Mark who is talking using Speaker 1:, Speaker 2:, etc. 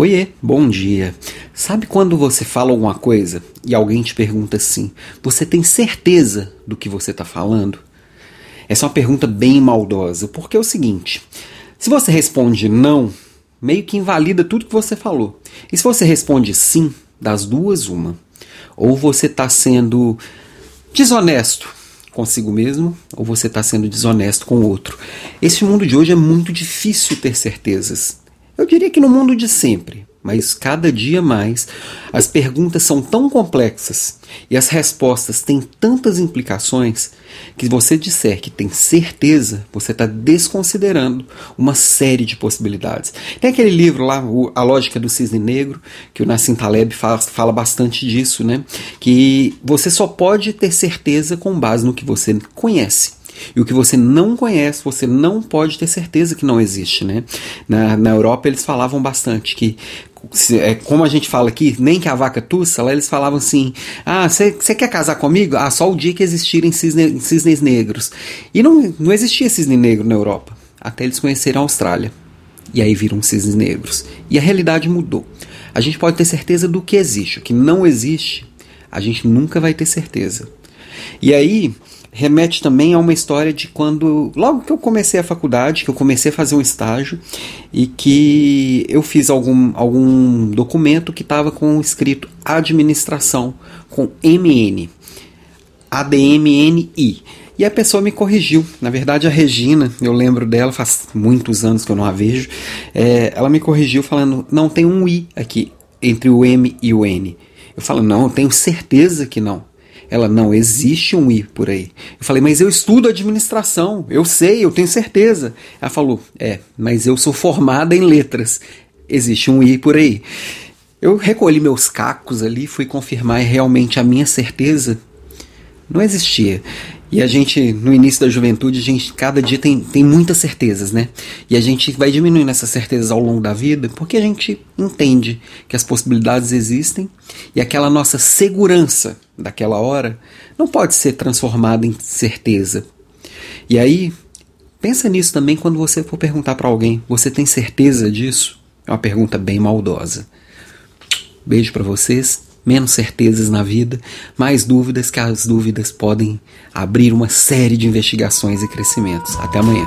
Speaker 1: Oiê, bom dia. Sabe quando você fala alguma coisa e alguém te pergunta assim: Você tem certeza do que você está falando? Essa é uma pergunta bem maldosa, porque é o seguinte: se você responde não, meio que invalida tudo que você falou. E se você responde sim, das duas, uma. Ou você está sendo desonesto consigo mesmo, ou você está sendo desonesto com o outro. Esse mundo de hoje é muito difícil ter certezas. Eu diria que no mundo de sempre, mas cada dia mais, as perguntas são tão complexas e as respostas têm tantas implicações que se você disser que tem certeza, você está desconsiderando uma série de possibilidades. Tem aquele livro lá, A Lógica do Cisne Negro, que o Nassim Taleb fala, fala bastante disso, né? Que você só pode ter certeza com base no que você conhece. E o que você não conhece, você não pode ter certeza que não existe, né? Na, na Europa eles falavam bastante que é, como a gente fala aqui, nem que a vaca tussa, lá eles falavam assim: Ah, você quer casar comigo? Ah, só o dia que existirem cisne, cisnes negros. E não, não existia cisne negro na Europa, até eles conheceram a Austrália. E aí viram cisnes negros. E a realidade mudou. A gente pode ter certeza do que existe. O que não existe, a gente nunca vai ter certeza. E aí, remete também a uma história de quando, logo que eu comecei a faculdade, que eu comecei a fazer um estágio e que eu fiz algum, algum documento que estava com escrito administração, com MN, ADMNI. E a pessoa me corrigiu. Na verdade, a Regina, eu lembro dela, faz muitos anos que eu não a vejo, é, ela me corrigiu falando: não, tem um I aqui entre o M e o N. Eu falo: não, eu tenho certeza que não. Ela, não, existe um I por aí. Eu falei, mas eu estudo administração, eu sei, eu tenho certeza. Ela falou, é, mas eu sou formada em letras, existe um I por aí. Eu recolhi meus cacos ali, fui confirmar realmente a minha certeza não existia. E a gente, no início da juventude, a gente cada dia tem, tem muitas certezas, né? E a gente vai diminuindo essas certezas ao longo da vida porque a gente entende que as possibilidades existem e aquela nossa segurança daquela hora não pode ser transformada em certeza. E aí, pensa nisso também quando você for perguntar para alguém: você tem certeza disso? É uma pergunta bem maldosa. Beijo para vocês menos certezas na vida, mais dúvidas que as dúvidas podem abrir uma série de investigações e crescimentos. Até amanhã.